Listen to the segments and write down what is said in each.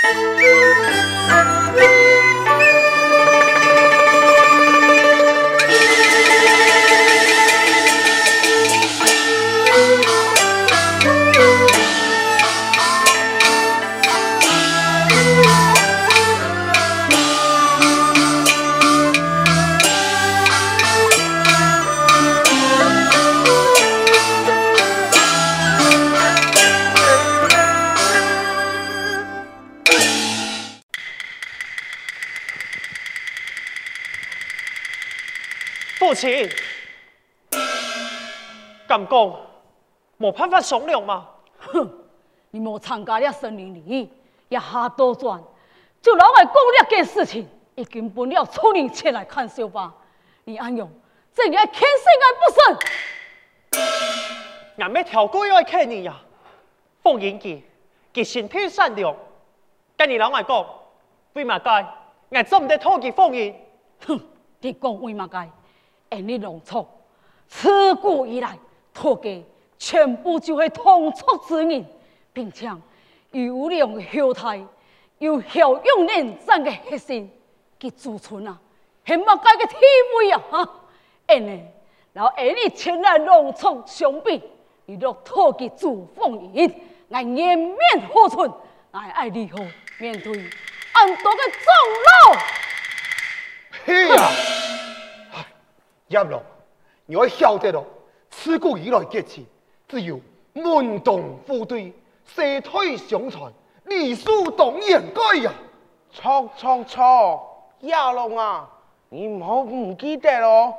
父 办法商量吗？哼，你莫参加了森林里，也下多转，就老外讲了件事情，已经搬了村人前来看笑吧。你安用，这样看谁爱不顺？俺没条过要看你呀，凤英姐，佢心地善良，跟你老外讲，为嘛该？俺做唔得讨佢凤英。哼，你讲为嘛该？俺你农村，自古以来，土家全部就是同族之人，并且优良后代，有效用人战的核心，佮祖存啊，很冇该个地位啊！哈，俺呢，然后俺你前来农村相比，你若土家祖风云，俺颜面何存？俺爱如何面对俺多个长老？嘿呀！叶龙，你要晓得咯，自古以来结亲，只有门当户对，世代相传，理所当然该呀。错错错，亚龙啊，你唔好唔记得咯，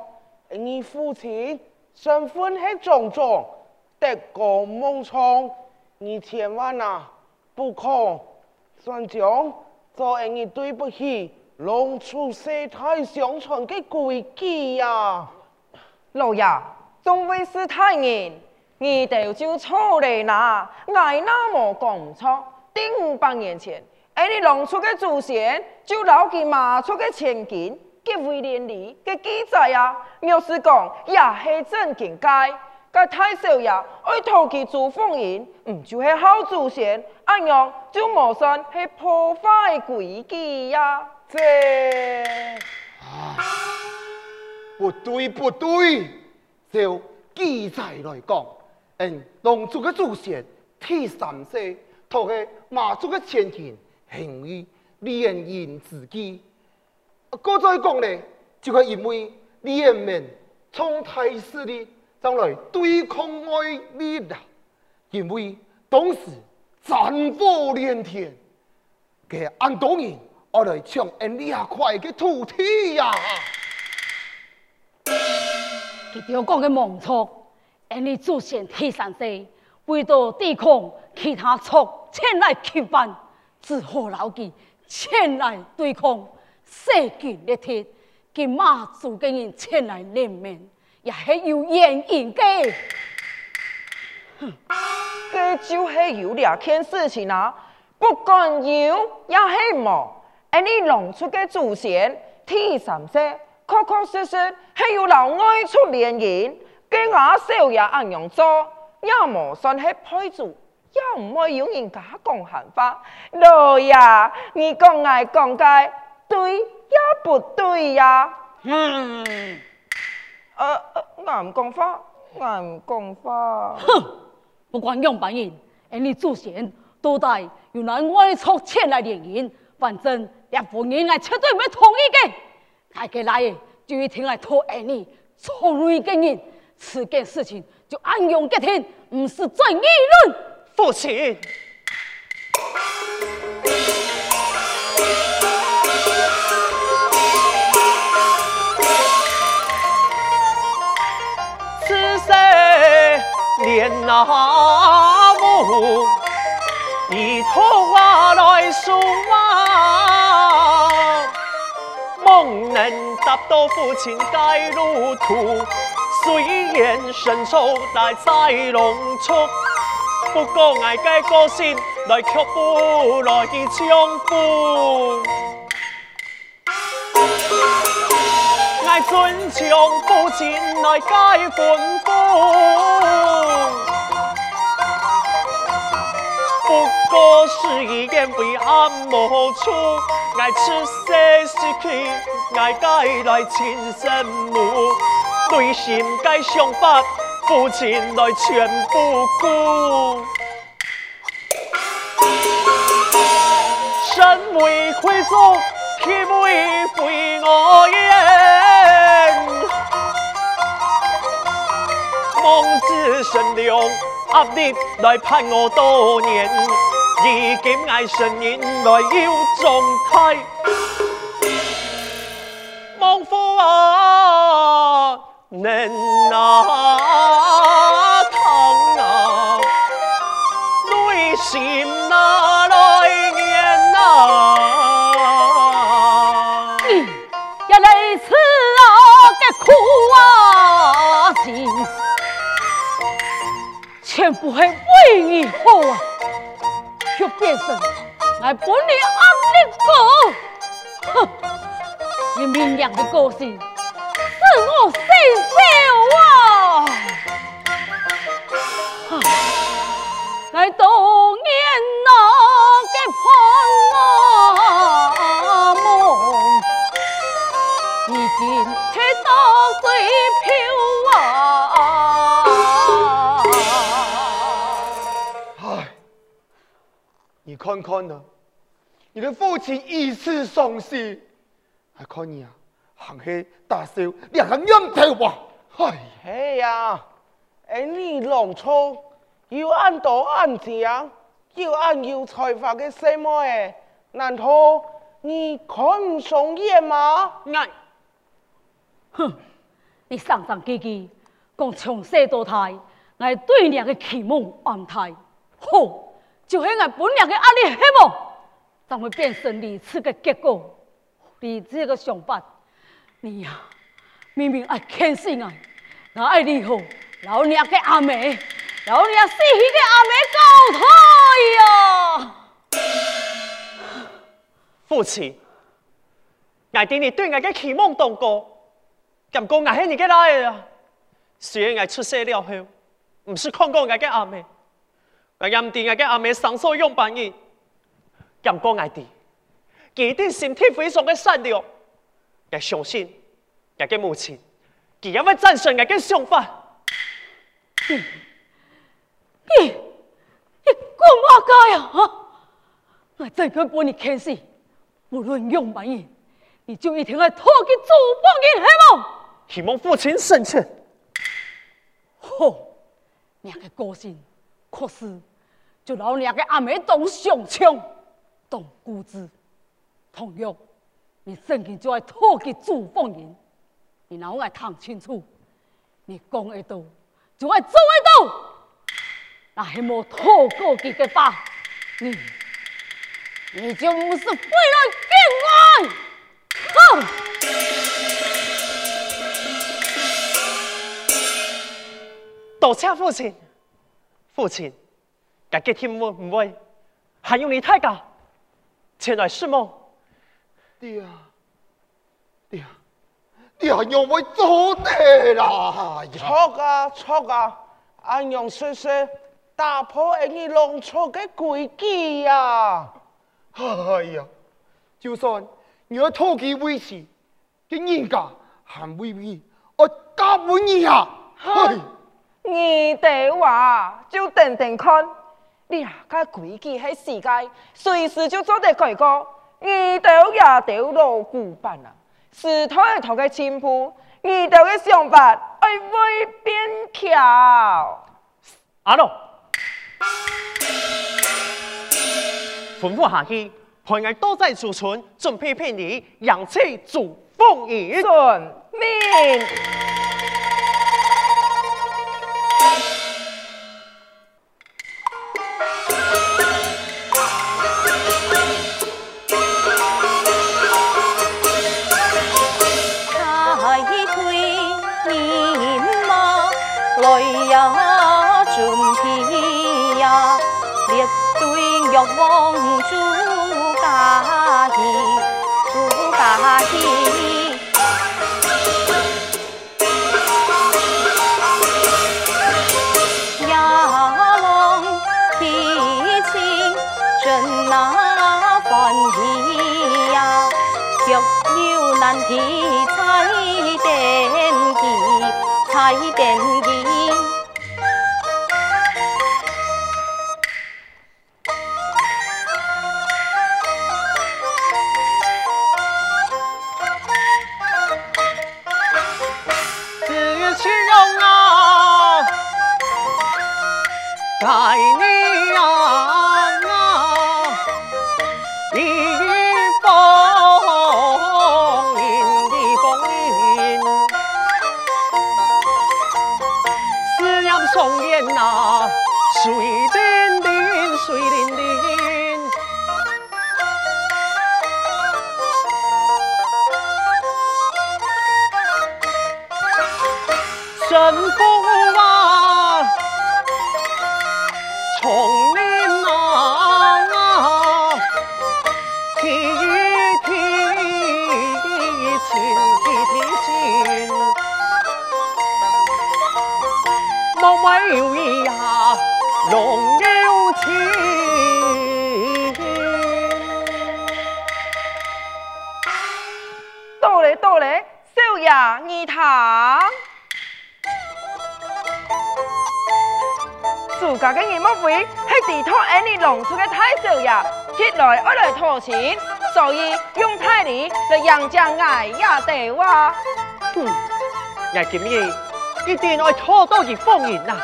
你父亲身份系种种，德高望重，你千万啊不可算将做你对不起。龙出世代相传嘅规矩呀，老爷，众位是太人，你哋就错嘞啦，爱那么讲唔错。顶五百年前，哎，你弄出个祖先就老给马出个千金，给威廉里嘅记载啊，要是讲也系真境界，个太少爷爱投其祖凤印，唔就系好祖先，安样就冇算系破坏规矩呀。这，不对不对，就记载来讲，嗯，龙族的祖先第三世，托个马祖的千金，行为连营自己。搁再讲呢，就系因为连绵从太势力，将来对抗外力啦，因为当时战火连天，嘅安东人。我来抢俺两块嘅土地呀！佢条讲嘅冇错，俺哋祖先第三世为咗抵抗其他族前来侵犯，只好老记前来对抗，势均力敌，跟马祖嘅人前来联盟，也是有原因的。哼，这就系有两件事情啊，不管有也系冇。而你龙出的祖先，第三世确确实实系有老外出联姻，跟我少爷安样做，要么算系配主，要唔会有人家讲闲话。老爷，你讲爱讲该对也不对呀？嗯，呃，俺唔讲话，俺唔讲话。哼，不管样板人，而你祖先都带有老外出前来联姻，反正。连夫人我绝对唔会同意嘅，大家来就一定来讨爱你，错乱一个人，此件事情就按样决定，唔是在议论。父亲，此世连那母，一同我来说能达到父亲该路途，虽然身受大灾龙出，不过爱该个性来却不来相负，爱尊重父亲来该吩咐，不过是一言为暗无处，爱出世失去，爱改来亲生母，内心该想法，父亲来全不顾。身为贵族，体为非我言，望子成龙。压力来盼我多年，以今爱声音来要状态。孟父啊，能啊，疼啊，内心哪来念啊？你也来此啊，个苦啊心。全部系为你好啊！却变成来把你压力过，哼！你明亮的个性使我心焦啊！来当年那个盼啊梦，已经去打水漂啊！唉你看看呢，你的父亲一次丧失，还看你啊，行起大笑，两个冤头吧！哎，嘿呀，哎，你弄错，又按多按讲，又按有才华的什么诶？难道你看不上眼吗？爱，哼，你上上机机，讲从小到大，我对你的期望安排，好。就系我本来的压力，希望，才会变成如此的结果。你这个想法，你呀，明明爱谦信啊，我爱你好，老娘的阿妹，老娘死去的阿妹高抬呀！父亲，我对你对我的期望当高，咁讲我系你嘅来啊！虽然我出世了后，唔是看过我嘅阿妹。我认定我嘅阿妹生所用扮演，咁讲我哋，佢啲心地非常的善良，我相信我嘅母亲，佢也会赞成我嘅想法。你你你讲乜嘢啊？我再敢帮你谦信，无论用扮演，你就一定要托给祖邦人希望。希望父亲生前，好，你嘅个性可是。就老娘个阿妹懂上枪，懂固执，同样，你生前就爱托给祖凤人，你哪爱谈清楚？你讲得到，就爱做得到，那还没托过几个吧？你，你就不是为了见我？哼！多谢父亲，父亲。该给天母唔会，还有你太监前来释梦。爹啊，爹啊，爹啊，让我做爹啦！错啊错啊，安阳叔叔打破你弄错嘅规矩呀！哎呀，就算你要偷佢威胁，跟人家还未必，我交俾你啊！你哋话就等等看。你啊，个规矩喺世界，随时就做得改过，遇到也掉落古板啊！是抬头嘅进步，遇到嘅想法爱会变巧。阿龙，吩咐下去，派人多在储存，准备聘礼，迎接祖凤爷。遵命。国王朱家的朱家的龙提那呀难题彩电机，彩电机神功啊，从你啊，提一提亲提亲，莫为为呀，浓有情。到嘞到嘞，少爷你他。自家嘅叶莫非系地托安尼弄出嘅太少爷，一来二来掏钱，所以用太礼来扬奖爱也得哇。嗯，也今日一定要拖到佢封印啦。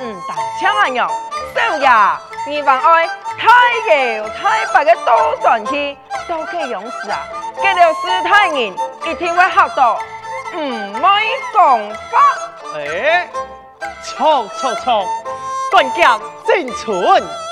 嗯，但请问样，少爷，你还爱太油太白嘅多神气，都可以用事啊。给了师太人一定会学到，唔会讲法。诶、欸，错错错！断脚正存。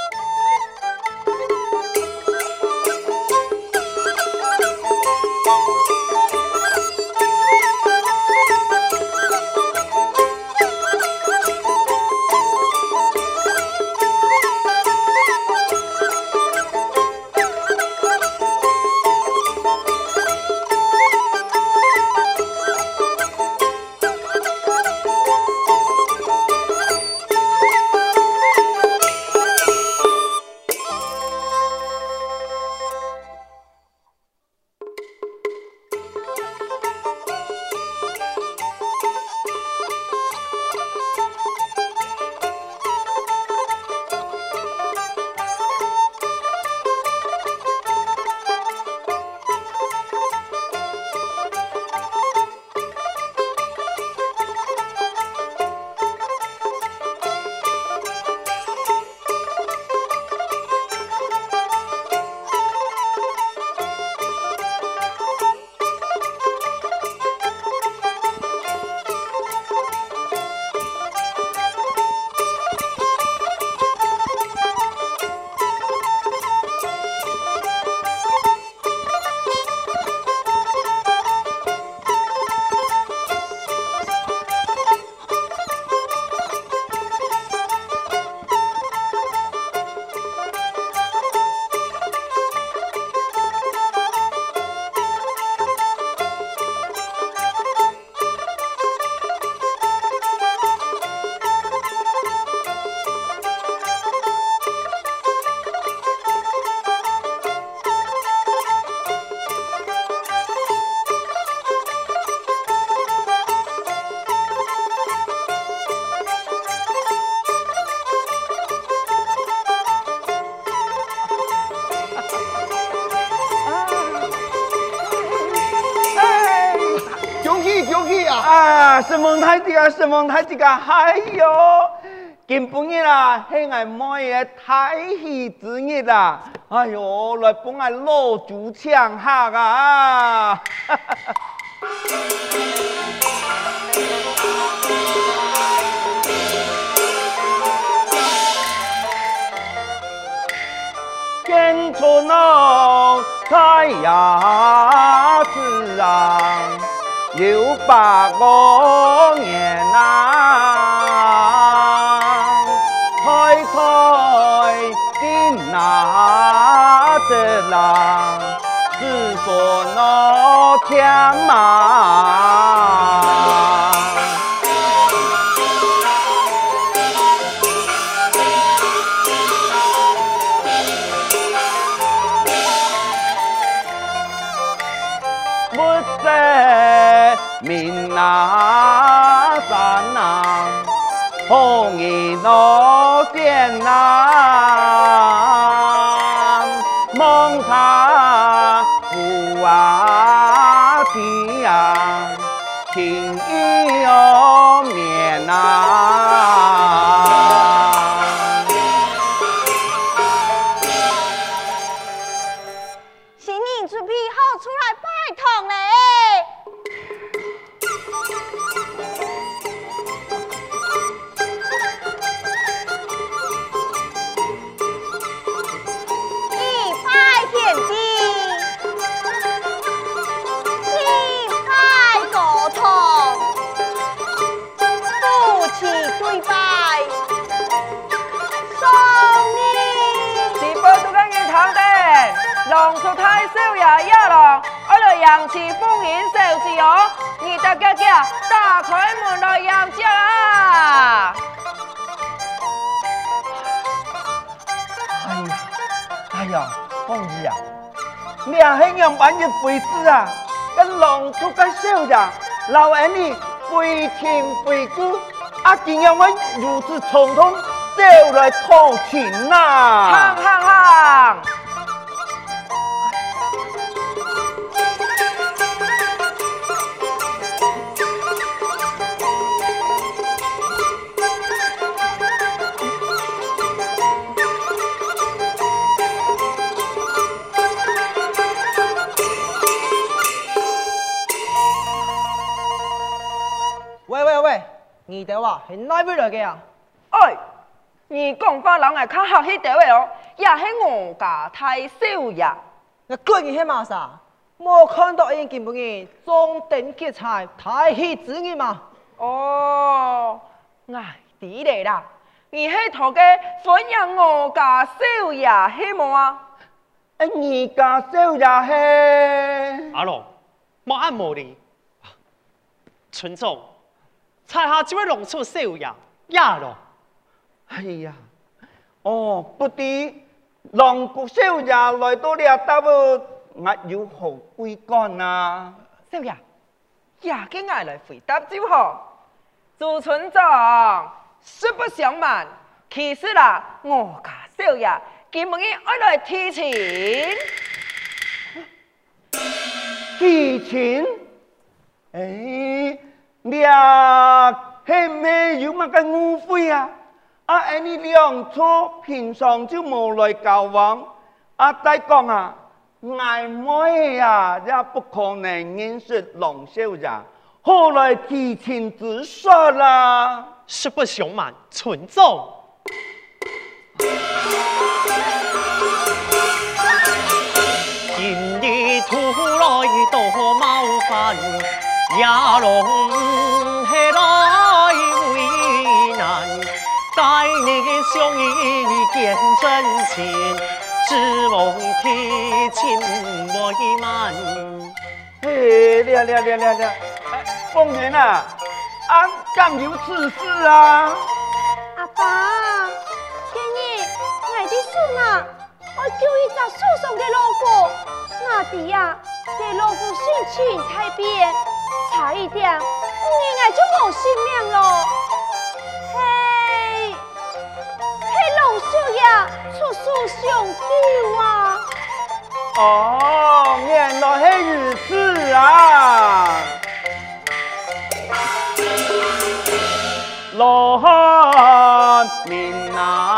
太子啊，什么太子啊，哎呦，今半日啦，系我妹嘅太喜之日啦，哎呦，来帮我老祖唱下啊！见春喽，太阳自然。有八个年啊，开开的那只郎，只说那天马。叶落点夫妻对拜，送你。是不都跟人堂的，龙出太少也一咯，我来迎接丰年寿字哦，你大家家打开门来迎接啦！哎呀，哎呀，公儿啊，你系庆阳版嘅妃子啊，跟狼出嘅少爷，老儿你非亲非故，啊，竟让我如此匆匆走来偷情行呐！行行，喂二条啊，系哪边来嘅啊？哎，你讲法人系较客气啲位哦，也系我家太少爷。我居然系嘛啥？冇看到人见唔见装顶结菜，太气子嘅嘛？哦，唉，啲嚟啦，你系头嘅分养我家少爷希望啊？哎，你家少爷系？阿龙，莫按莫理。村长，猜下这位龙出少爷呀咯？哎呀，哦，不敌狼谷少爷来到了，答我我有何贵干啊？少爷，也经嗌来回答就好。朱村长，实不相瞒，其实啦，我家少爷今日爱来提亲。提亲？哎，你啊，系咩有乜嘅误会啊？啊，哎，你两错平常就冇来交往。啊，再讲啊，暧昧啊，也不可能认识龙小姐，后来提亲之说啦？实不相瞒，村长。今日突来多冒犯，也龙相遇见真情，只望提亲未满。嘿，了了了了了，凤元啊，啊，敢有此事啊？阿爸，今日我的孙啊，我叫伊找树上的老婆，我哋呀，给老婆心情太变，差一点，我爱就冇性命咯。出书上吊啊！哦，原来系如此啊！罗汉明啊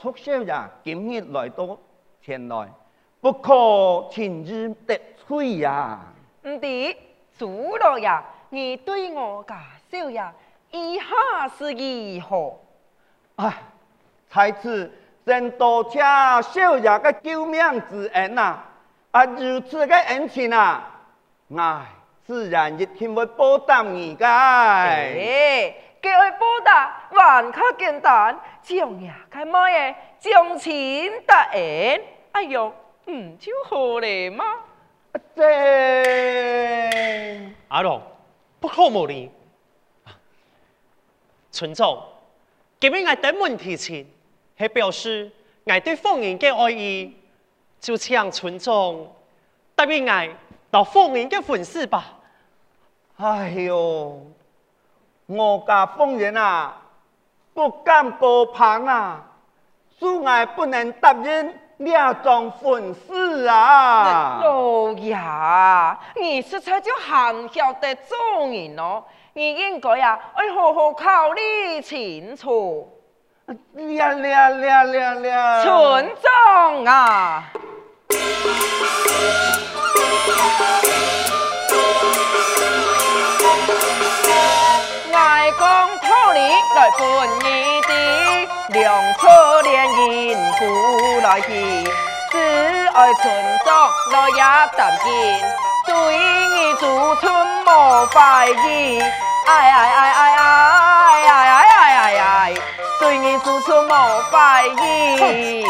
促少爷今日来到前来，不可轻易得罪呀。唔对，主老呀，你对我家少爷以下是如何？唉，在此真多谢少爷嘅救命之恩啊！啊，如此嘅恩情啊，唉，自然一定会报答你嘅。诶，叫佢报答还较简单，将呀佢乜嘢将钱答应，哎哟，唔就好嚟吗？这阿龙，不可无礼。村长，今日我登门提亲，系表示我对凤英嘅爱意，就请村长答应我到凤英嘅婚事吧。哎呦，我家凤英啊，不敢高攀啊，素爱不能答应两桩婚事啊。老爷，你实在就很晓得做人咯，你应该呀，要好好考虑清楚。呀呀呀呀呀！村长啊！爱公托你来分你的良策联姻不来兮，只爱村长来也担心，对你祖村莫怀疑。哎哎哎哎哎哎哎哎哎哎，对你祖村莫怀疑。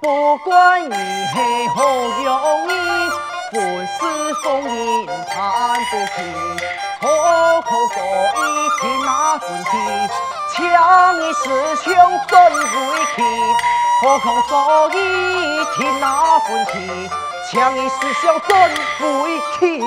不管你系何用意，粉饰风云谈不平，何苦所以听那分情？强以私相尊为气，何苦所以听那分情？强以私相尊为气。